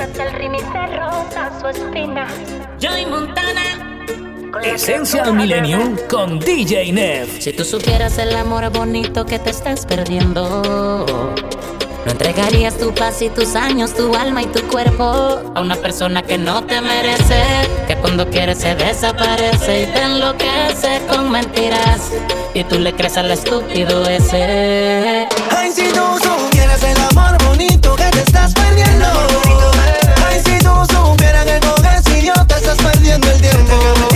el remix de Rosa, su espina. Joy Montana. Essential Millennium con DJ Nev. Si tú supieras el amor bonito que te estás perdiendo, no entregarías tu paz y tus años, tu alma y tu cuerpo a una persona que no te merece, que cuando quiere se desaparece y te enloquece con mentiras. Y tú le crees al estúpido ese. Ay, si tú supieras el amor bonito perdiendo el tiempo.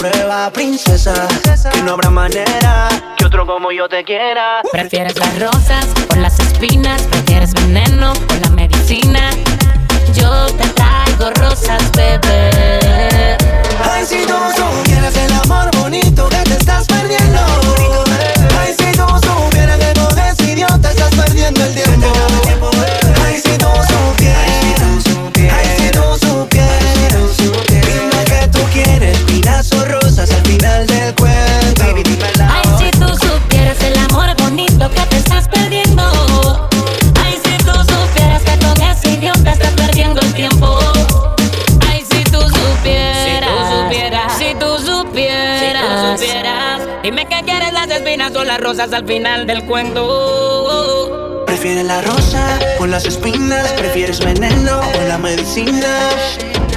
Prueba, princesa. Que no habrá manera que otro como yo te quiera. ¿Prefieres las rosas o las espinas? ¿Prefieres veneno o la medicina? Yo te traigo rosas, bebé. Ay, si tú supieras el amor bonito que te estás las espinas o las rosas al final del cuento. Prefieres la rosa o las espinas, prefieres veneno o la medicina.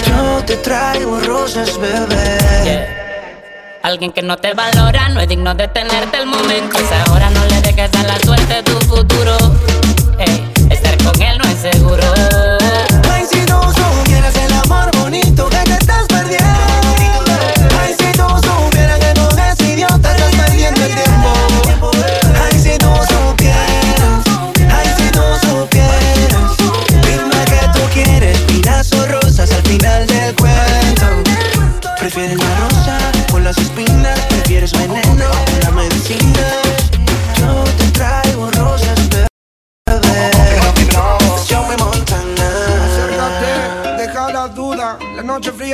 Yo te traigo rosas, bebé. Alguien que no te valora no es digno de tenerte el momento. Pues ahora no le dejes a la suerte tu futuro. Ey, estar con él no es seguro.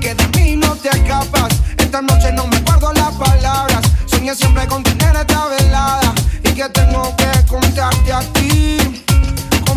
que de mí no te escapas. Esta noche no me guardo las palabras. Soñé siempre con tener esta velada y que tengo que contarte a ti.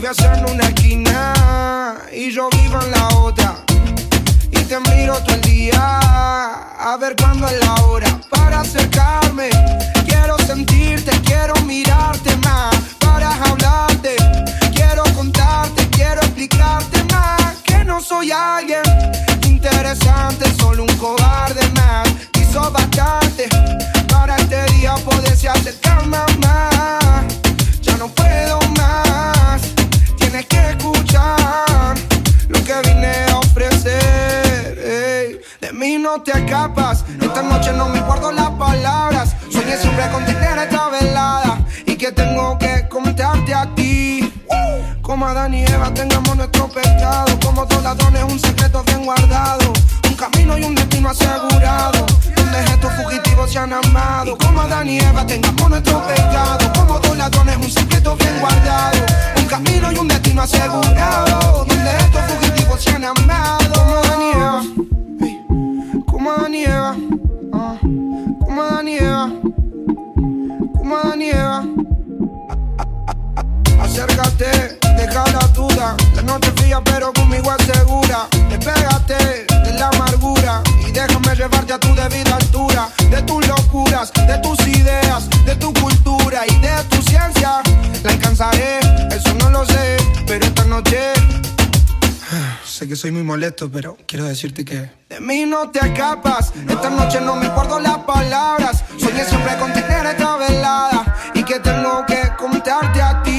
Vives en una esquina y yo vivo en la otra. Y te miro todo el día a ver cuándo es la hora para acercarme. Quiero sentirte, quiero mirarte más para hablarte. Quiero contarte, quiero explicarte más que no soy alguien interesante, solo un cobarde más. Hizo bastante para este día poderse acercarme más. Te escapas, esta noche no me guardo las palabras. Soñé siempre con tener esta velada y que tengo que contarte a ti. Como Adán y Eva tengamos nuestro pecado, como dos ladrones un secreto bien guardado. Un camino y un destino asegurado, donde estos fugitivos se han amado. Como Adán y Eva tengamos nuestro pecado, como dos ladrones un secreto bien guardado. Un camino y un destino asegurado, donde estos fugitivos se han amado. Como Adán y como Daniela, ah, como Daniela, como Daniela. Acércate, deja la duda, que no te fías pero conmigo asegura. Despégate de la amargura y déjame llevarte a tu debida altura. De tus locuras, de tus ideas, de tu cultura y de tu ciencia, la alcanzaré sé que soy muy molesto, pero quiero decirte que. De mí no te escapas, esta noche no me guardo las palabras. Soñé siempre con tener esta velada y que tengo que contarte a ti.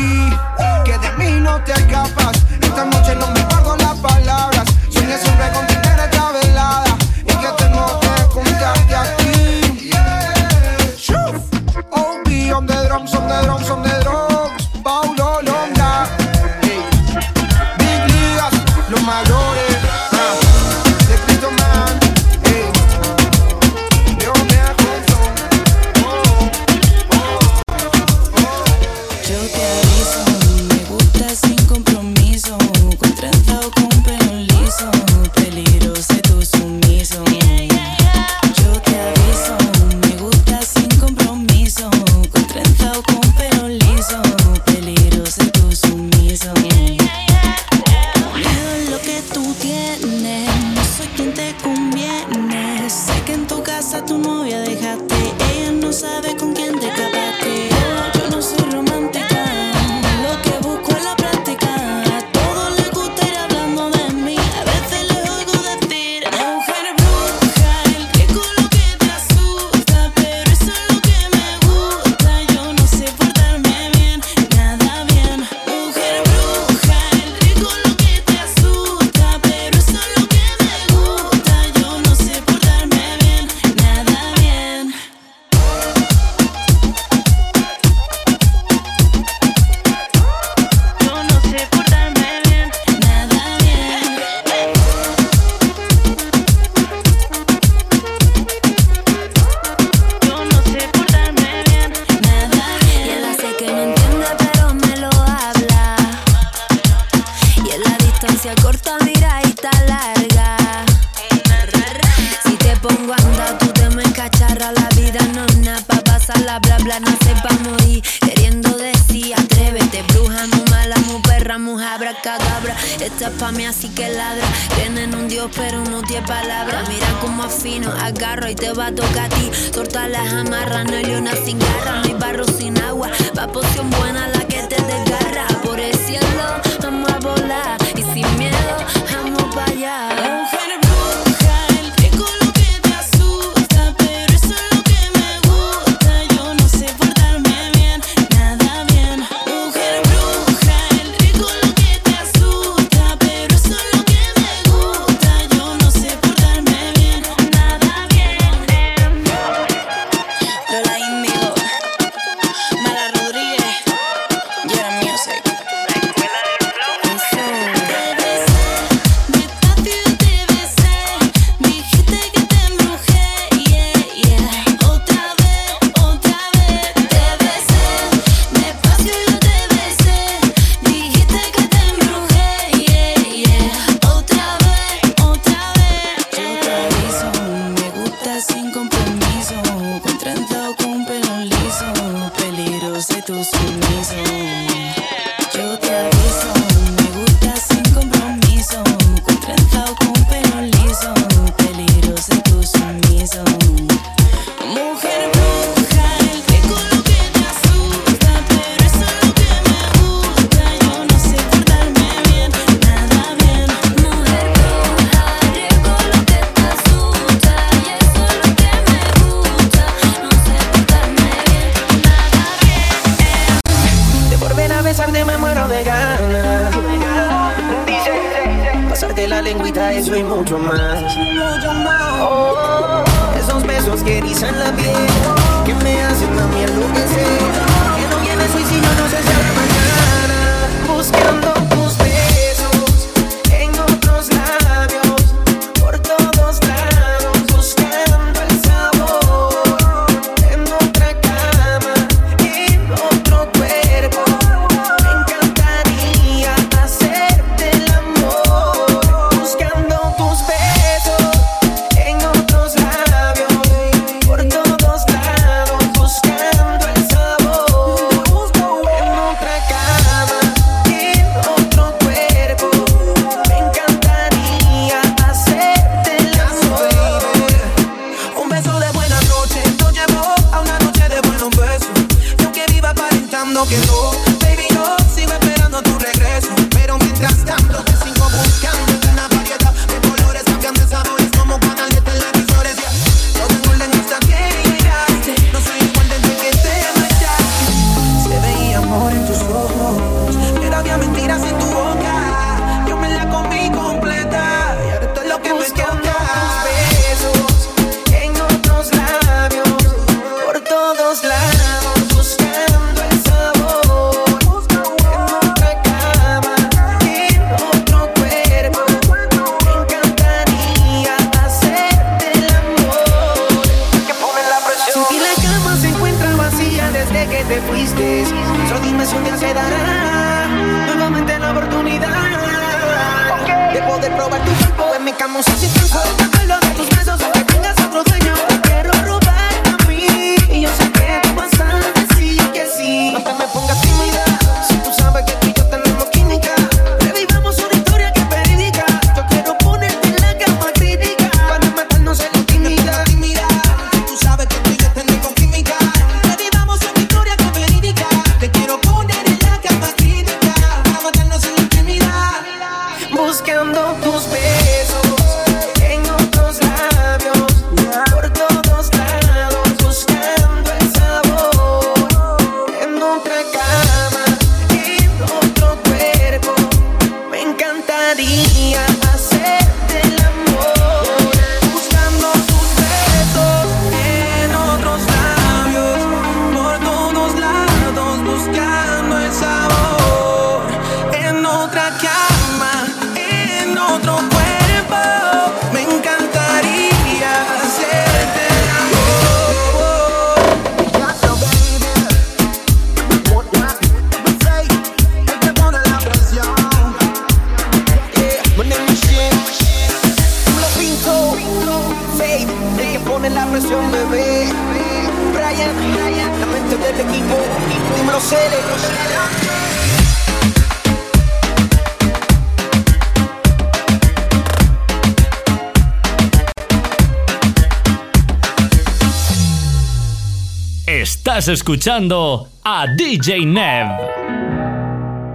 Escuchando a DJ Nev.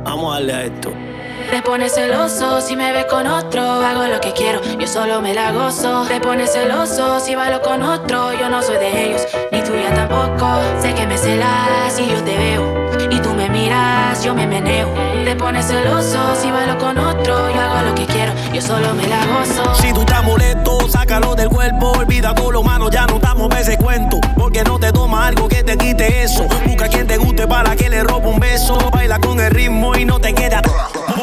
Vamos a darle a esto. Te pones celoso si me ve con otro, hago lo que quiero, yo solo me la gozo. Te pones celoso si bailo con otro, yo no soy de ellos, ni tuya tampoco. Sé que me celas y yo te veo, y tú me miras, yo me meneo. Te pones celoso si bailo con otro, yo hago yo solo me la gozo. Si tú estás molesto, sácalo del cuerpo, olvida todo lo malo, ya no estamos ese cuento. Porque no te toma algo que te quite eso. Busca quien te guste para que le robe un beso. Baila con el ritmo y no te queda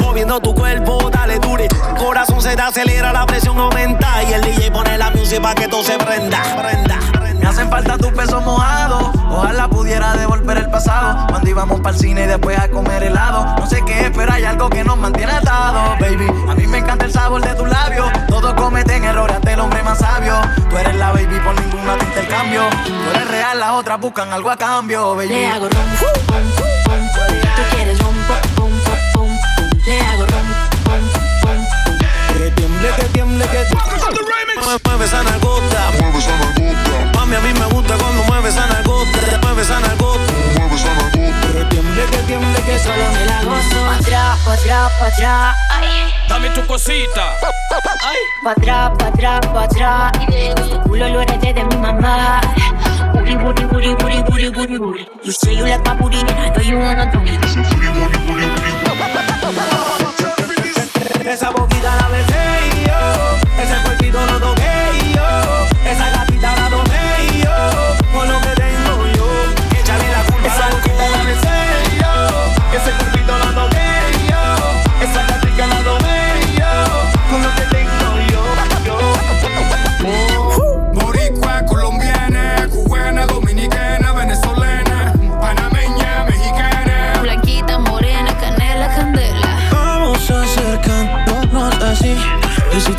moviendo tu cuerpo, dale dure. Corazón se te acelera, la presión aumenta. Y el DJ pone la música para que todo se prenda, prenda. Me hacen falta tus besos mojados. Ojalá pudiera devolver el pasado. Cuando íbamos para el cine y después a comer helado. No sé qué, pero hay algo que nos mantiene atados, baby. A mí me encanta el sabor de tus labios. Todos cometen errores hasta el hombre más sabio. Tú eres la baby, por ninguna te intercambio. Tú eres real, las otras buscan algo a cambio, baby. Le hago rom, pum, pum, Tú quieres rom, pum, pum, pum. Le hago pum. Que tiemble, que tiemble, que tiemble. Mueve esa nalgota. Mueve esa nalgota. Mami, a mí me gusta cuando mueve esa nalgota. Mueve esa nalgota. Mueve esa nalgota. Que tiemble, que tiemble, que solo me la gozo. Pa' atrás, pa' atrás, pa' atrás. Ay. Dame tu cosita. Ay. Pa' atrás, pa' atrás, pa' atrás. Tu culo lo heredé de mi mamá. Booty, booty, booty, booty, booty, booty, booty. You say you like my booty, and I know you wanna do it. Esa boquita la besé y yo, ese cuerpito lo toqué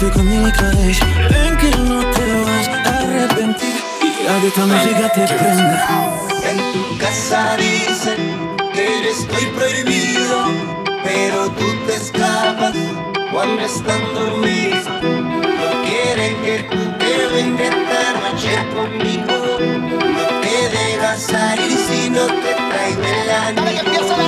besito con mi cabeza, ven que no te vas a arrepentir, y a que esta música te prenda. En tu casa dicen que estoy prohibido, pero tú te escapas cuando están dormidos. No quieren que tú te vengas esta noche conmigo. No te dejas salir si no te traes del ánimo.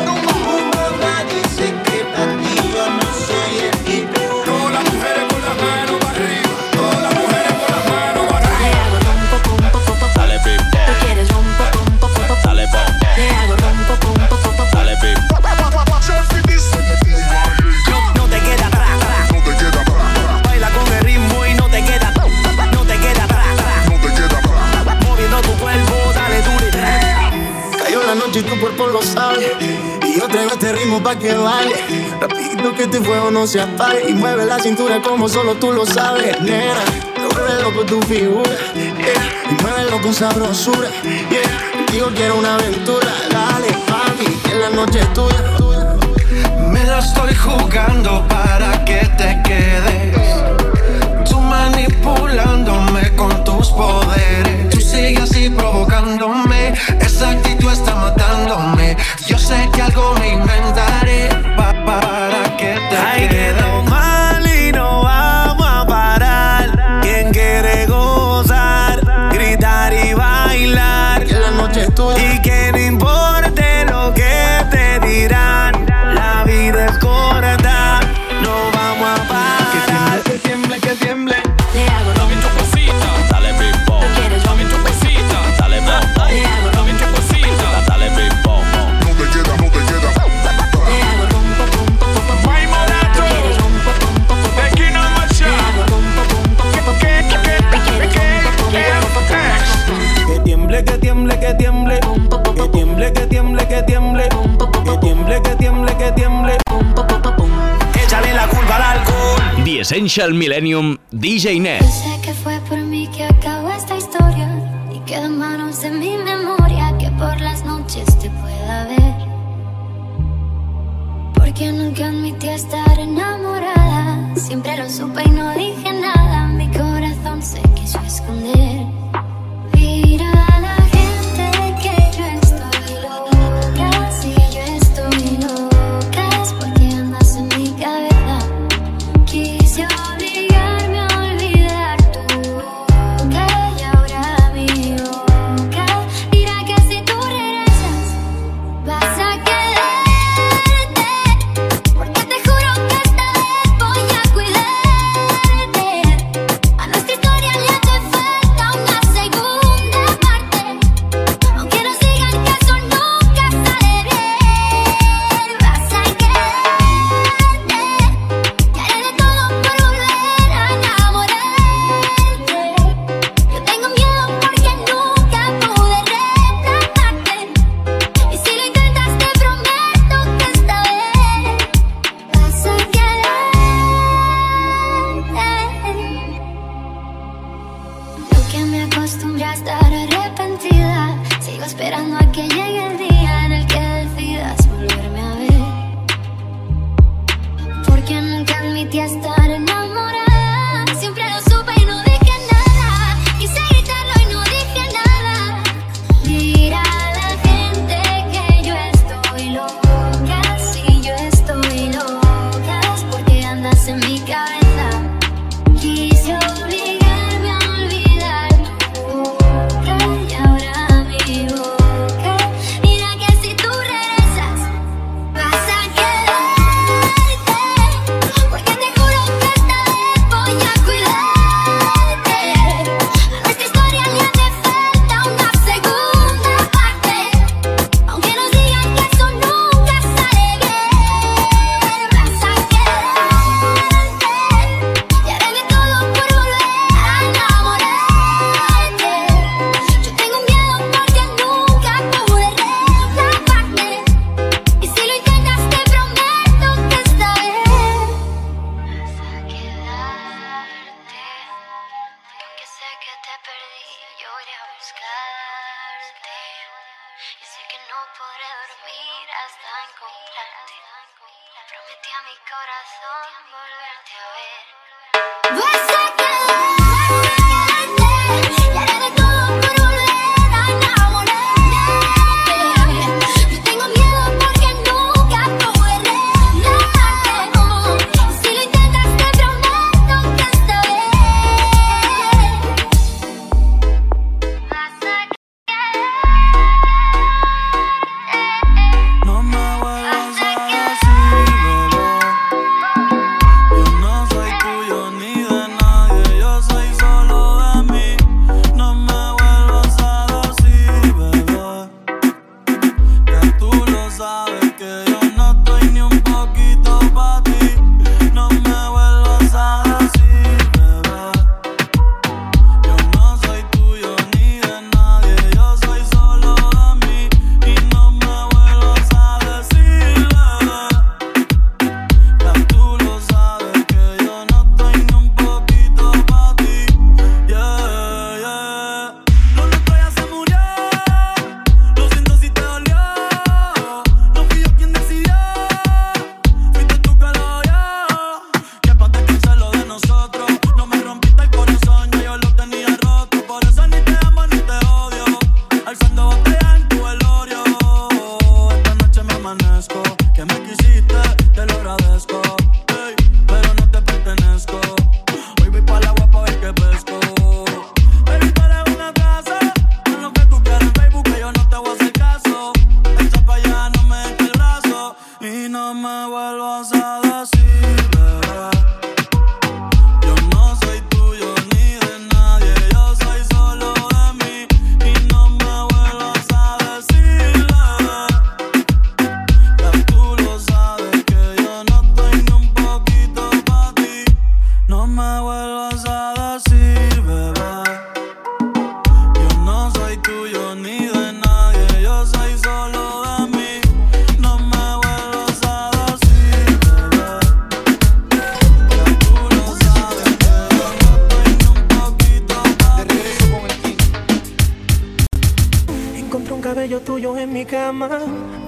pa' que baile. Rapidito que este fuego no se apague. Y mueve la cintura como solo tú lo sabes, nena. Mueve loco tu figura, yeah. Y muévelo con sabrosura, yeah. Digo, quiero una aventura, dale, papi, que la noche es tuya. tuya. Me la estoy jugando para que te quedes. Tú manipulándome con tus poderes. Tú sigues así provocándome. Esa actitud está matándome. Yo sé que algo me inventaré pa para que te Ay, quede. Essential Millennium DJ Net. hasta encontrarte. Prometí a mi corazón volverte a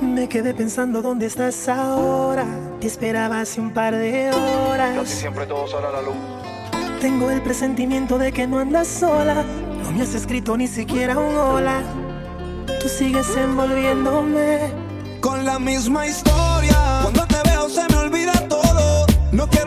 Me quedé pensando dónde estás ahora. Te esperaba hace un par de horas. Casi siempre todo sale a la luz. Tengo el presentimiento de que no andas sola. No me has escrito ni siquiera un hola. Tú sigues envolviéndome con la misma historia. Cuando te veo se me olvida todo. No quiero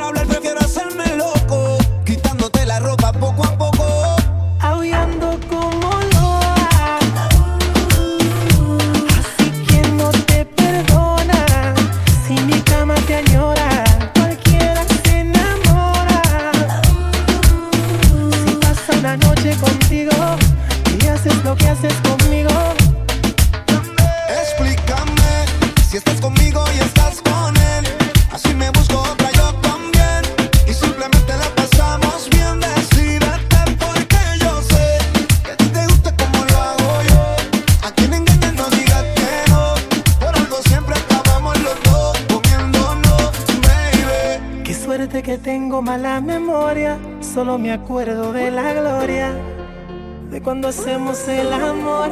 mala memoria, solo me acuerdo de la gloria, de cuando hacemos el amor.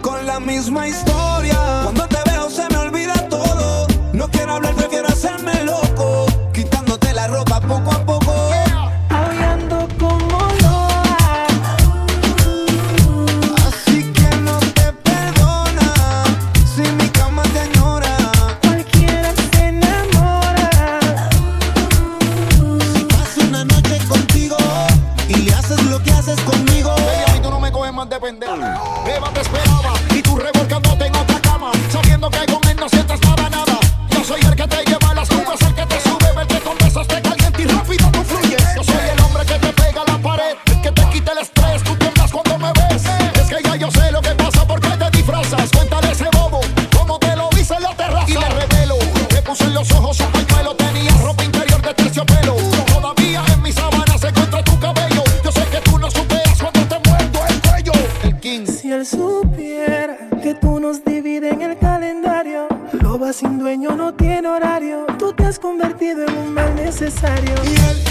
Con la misma historia, cuando te veo se me olvida todo, no quiero hablar, prefiero hacérmelo. necesario. Y el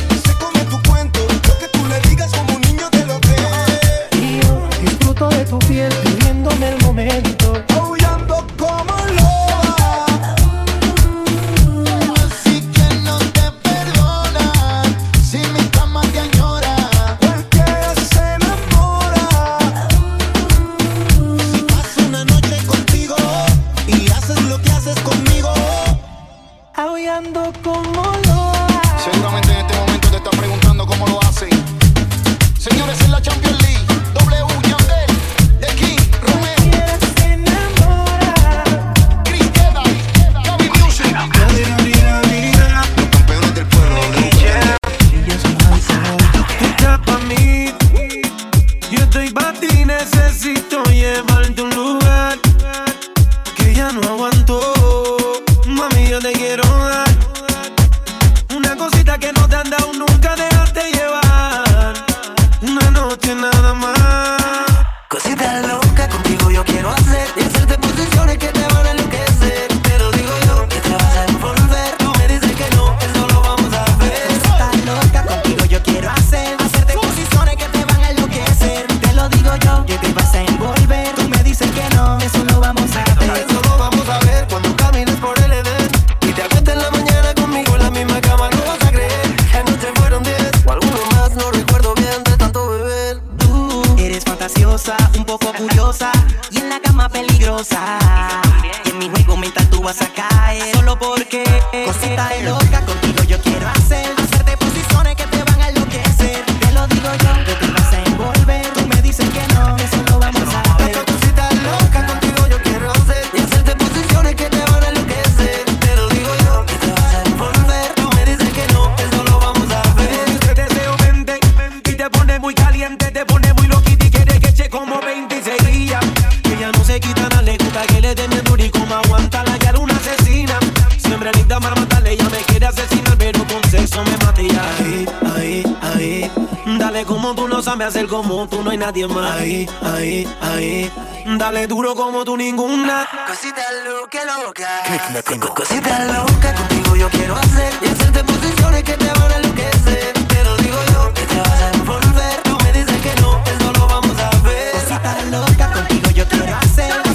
pasar. Y en mi juego mental tú vas a caer. Solo porque cosita loca contigo yo quiero hacer. me hacer como tú, no hay nadie más. Ahí, ahí, ahí. Dale duro como tú, ninguna. Cosita loca, loca. Tengo cosita loca, contigo yo quiero hacer. Y hacerte posiciones que te van a enloquecer. Te lo digo yo, que te vas a envolver. Tú me dices que no, eso lo vamos a ver. Cosita loca, contigo yo quiero hacer.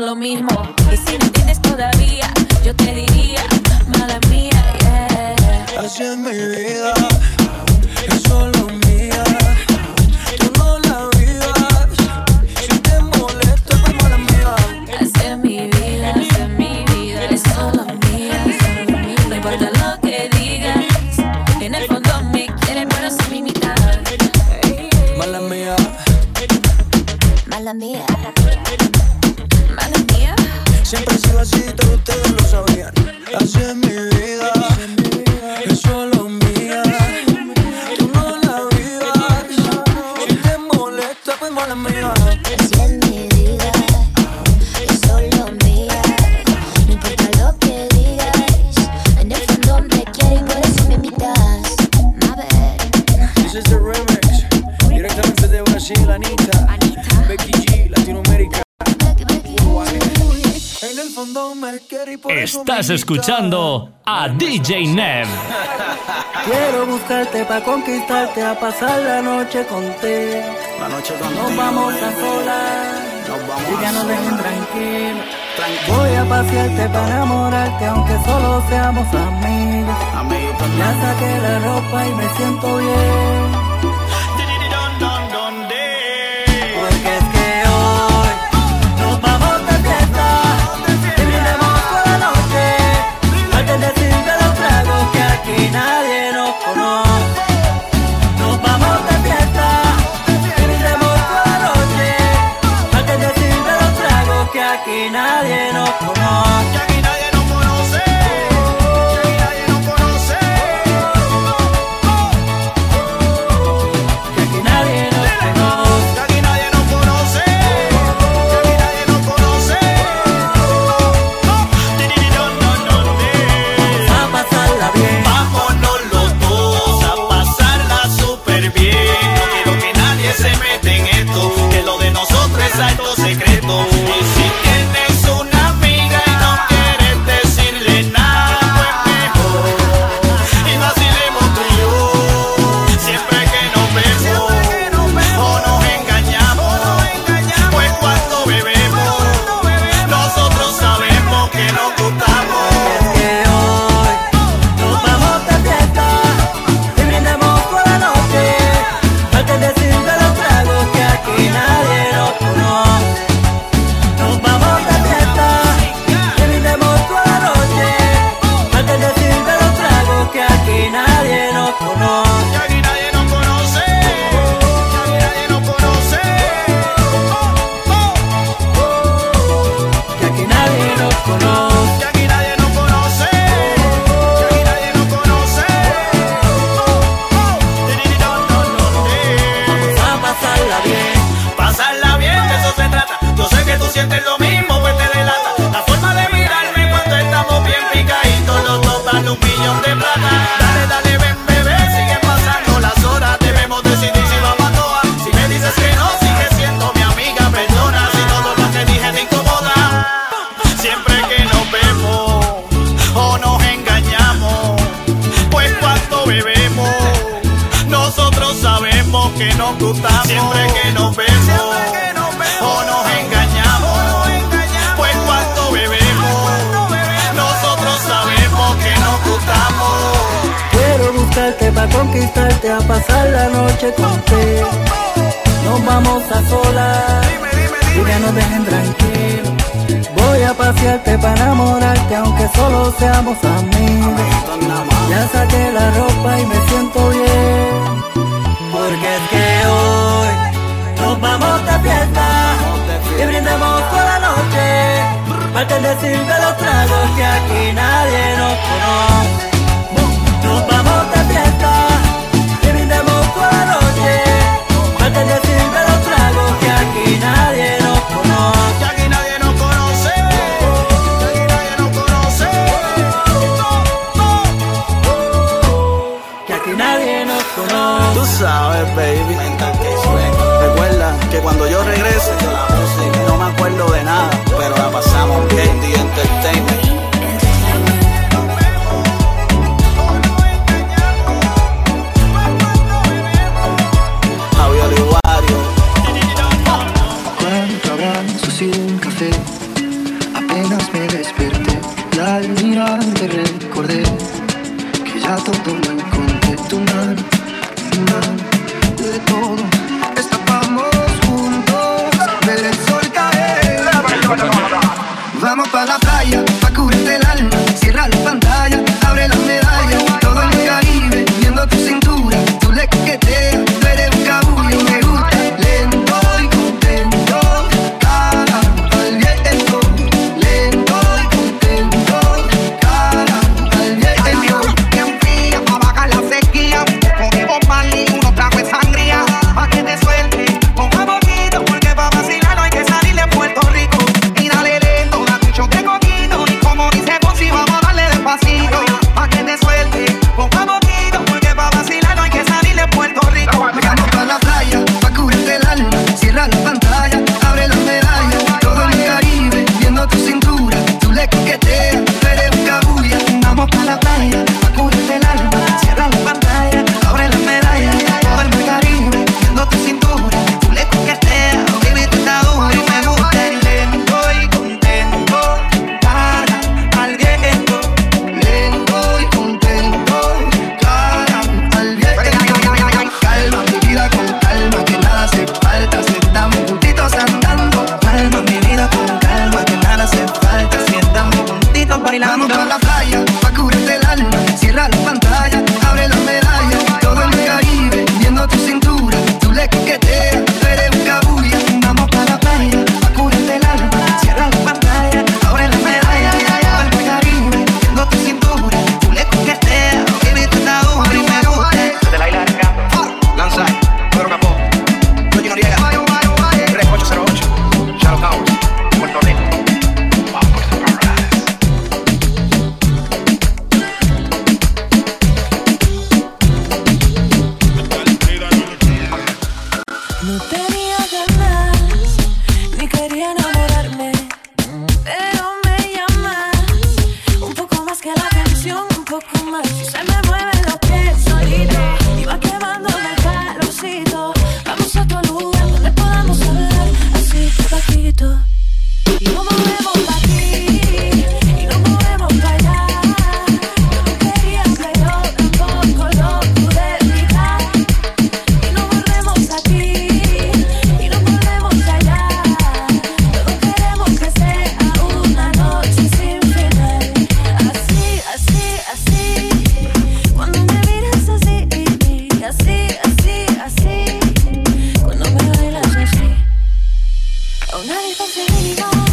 lo mismo. Estás escuchando a DJ Nev. Quiero buscarte para conquistarte, a pasar la noche contigo. La noche contigo. Nos vamos a solas. Nos vamos y ya nos dejen tranquilos. Tranquilo. Voy a pasearte para enamorarte, aunque solo seamos amigos. Amigos. Pues ya saqué la ropa y me siento bien. nadie. que nos gustamos, siempre que nos vemos, que nos vemos o nos engañamos, pues, cuando bebemos, pues cuando bebemos, nosotros sabemos que nos gustamos. Quiero buscarte para conquistarte, a pasar la noche con contigo. Nos vamos a solas, y ya nos dejen tranquilos. Voy a pasearte para enamorarte aunque solo seamos amigos. Ya saqué la ropa y me siento bien. Porque es que hoy nos vamos de fiesta y brindamos toda la noche. Falta decir de los tragos que aquí nadie nos conoce. Nos sabes, baby. Recuerda que cuando yo regrese, no me acuerdo de nada, pero la pasamos bien, The Entertainment. 同じ星に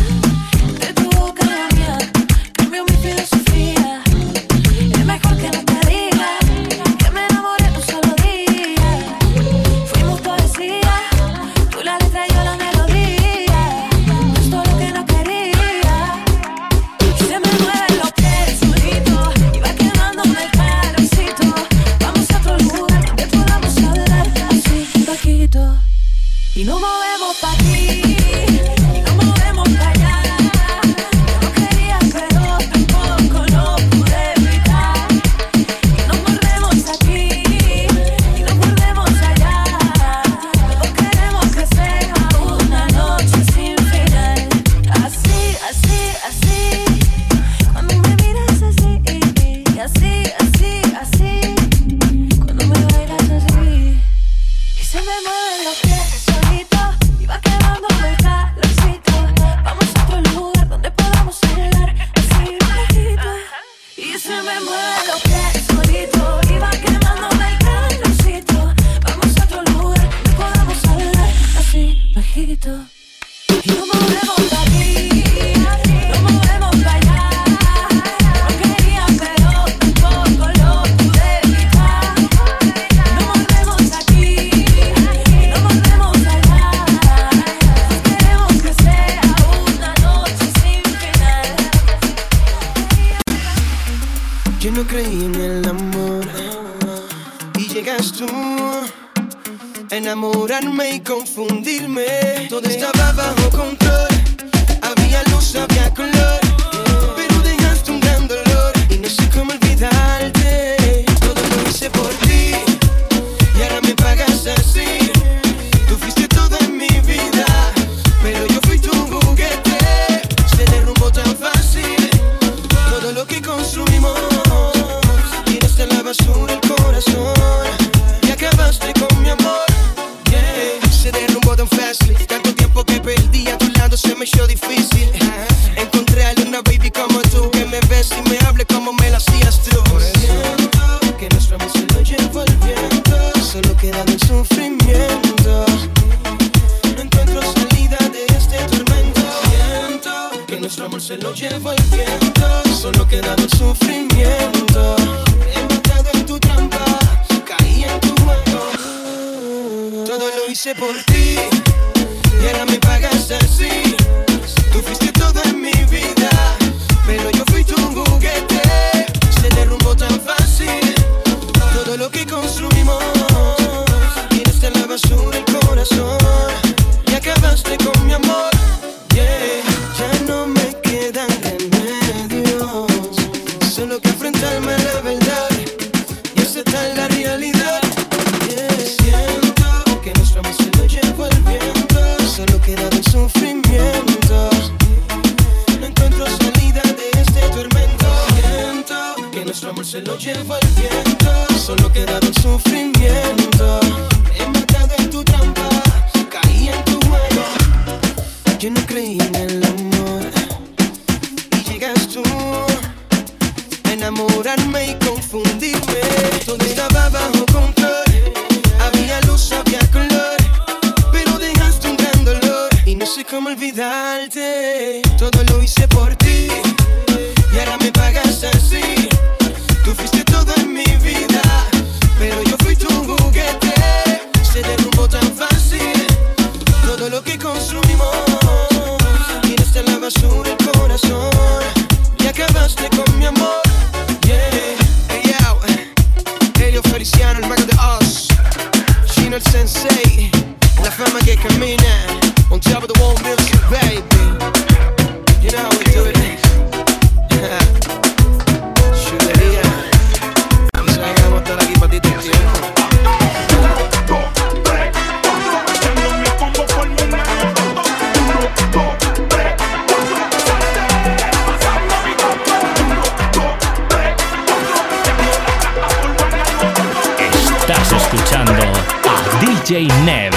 lado se me hizo difícil. Nev.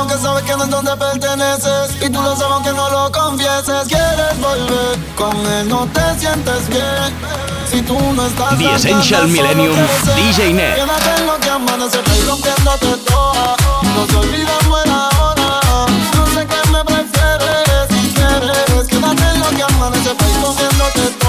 aunque sabes que no es donde perteneces Y tú lo sabes aunque no lo confieses. Quieres volver, con él no te sientes bien. Si tú no estás The Essential Millennium DJ Net. Quédate en lo que amanece, estoy rompiéndote toda. No te olvides buena hora No sé qué me prefieres, si quieres Quédate en lo que amanece, estoy rompiéndote toda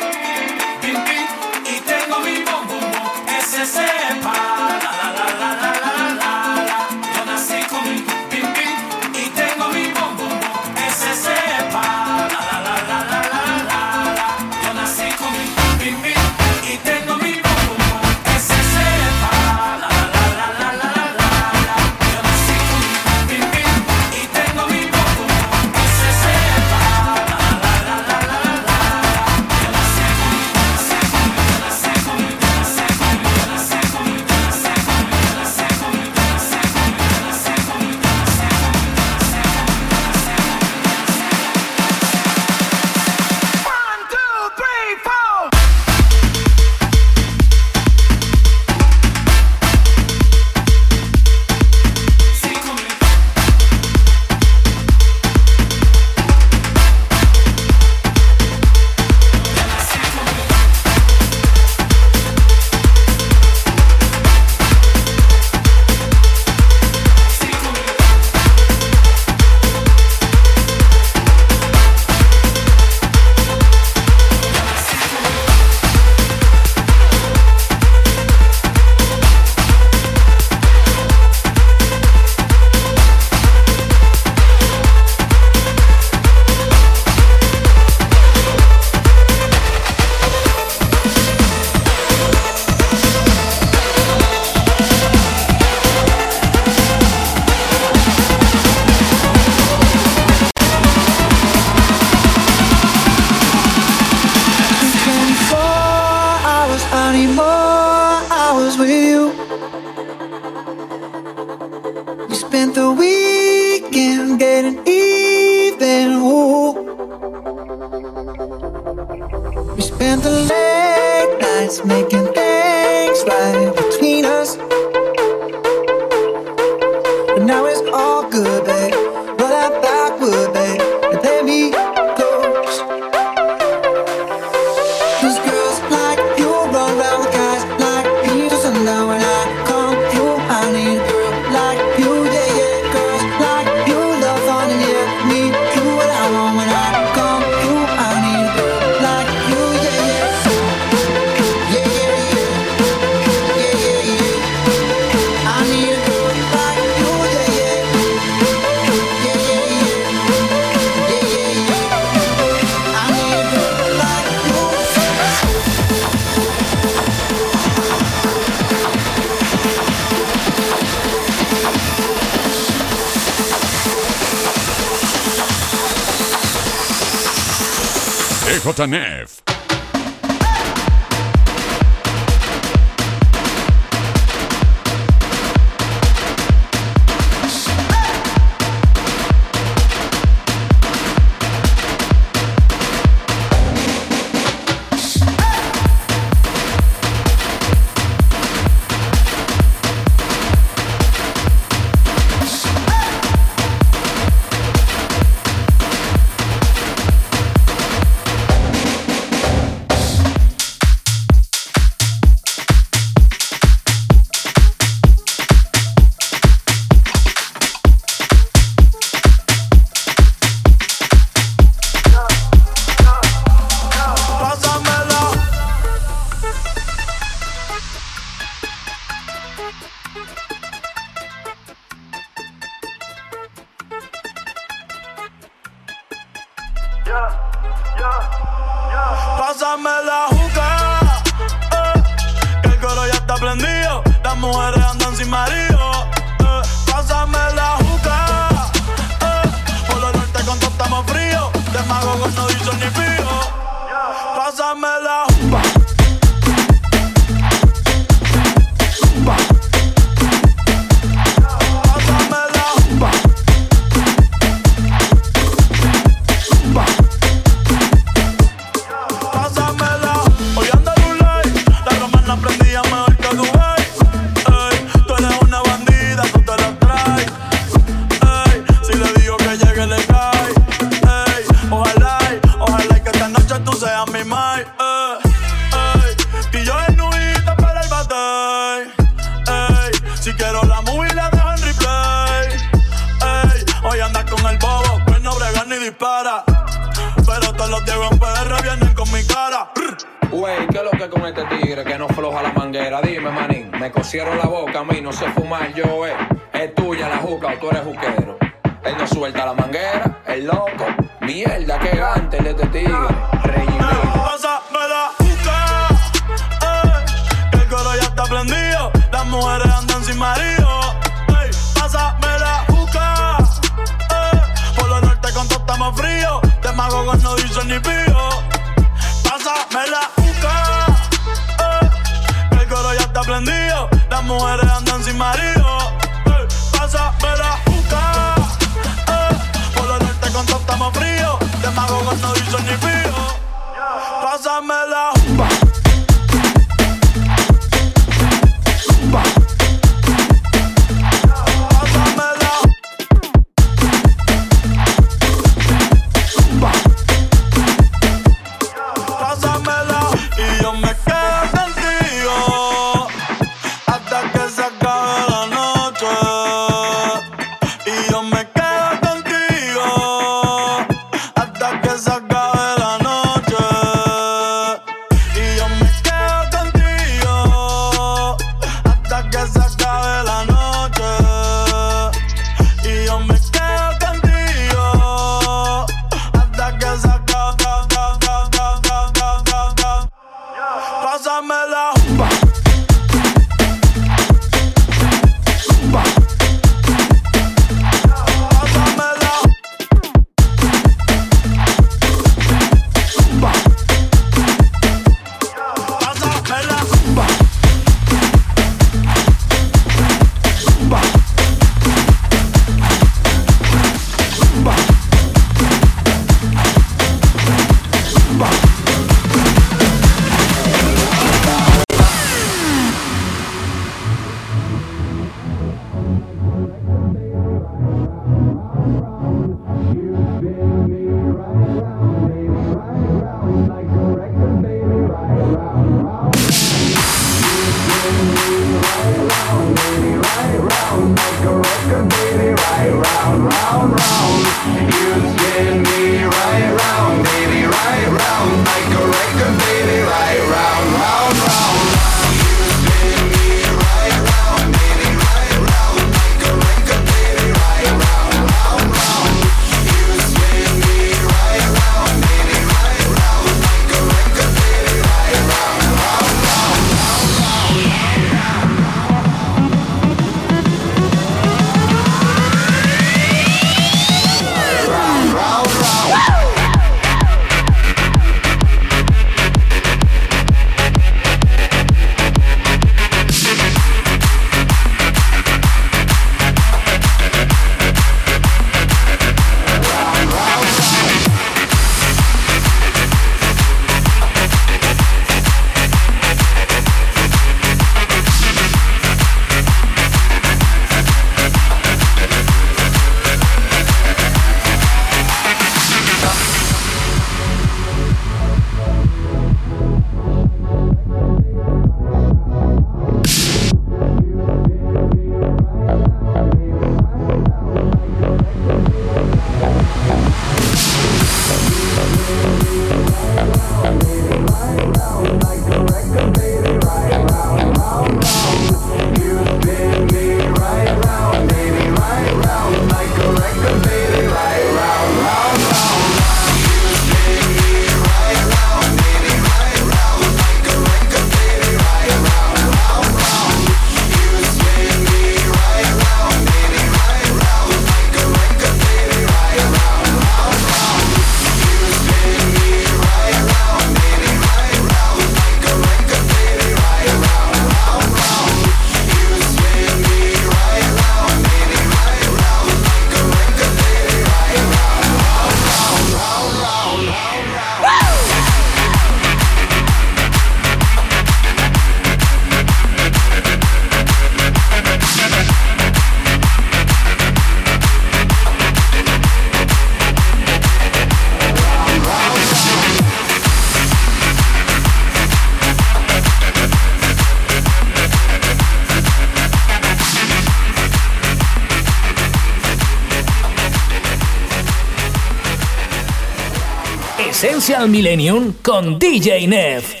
Essential Millennium con DJ Nev.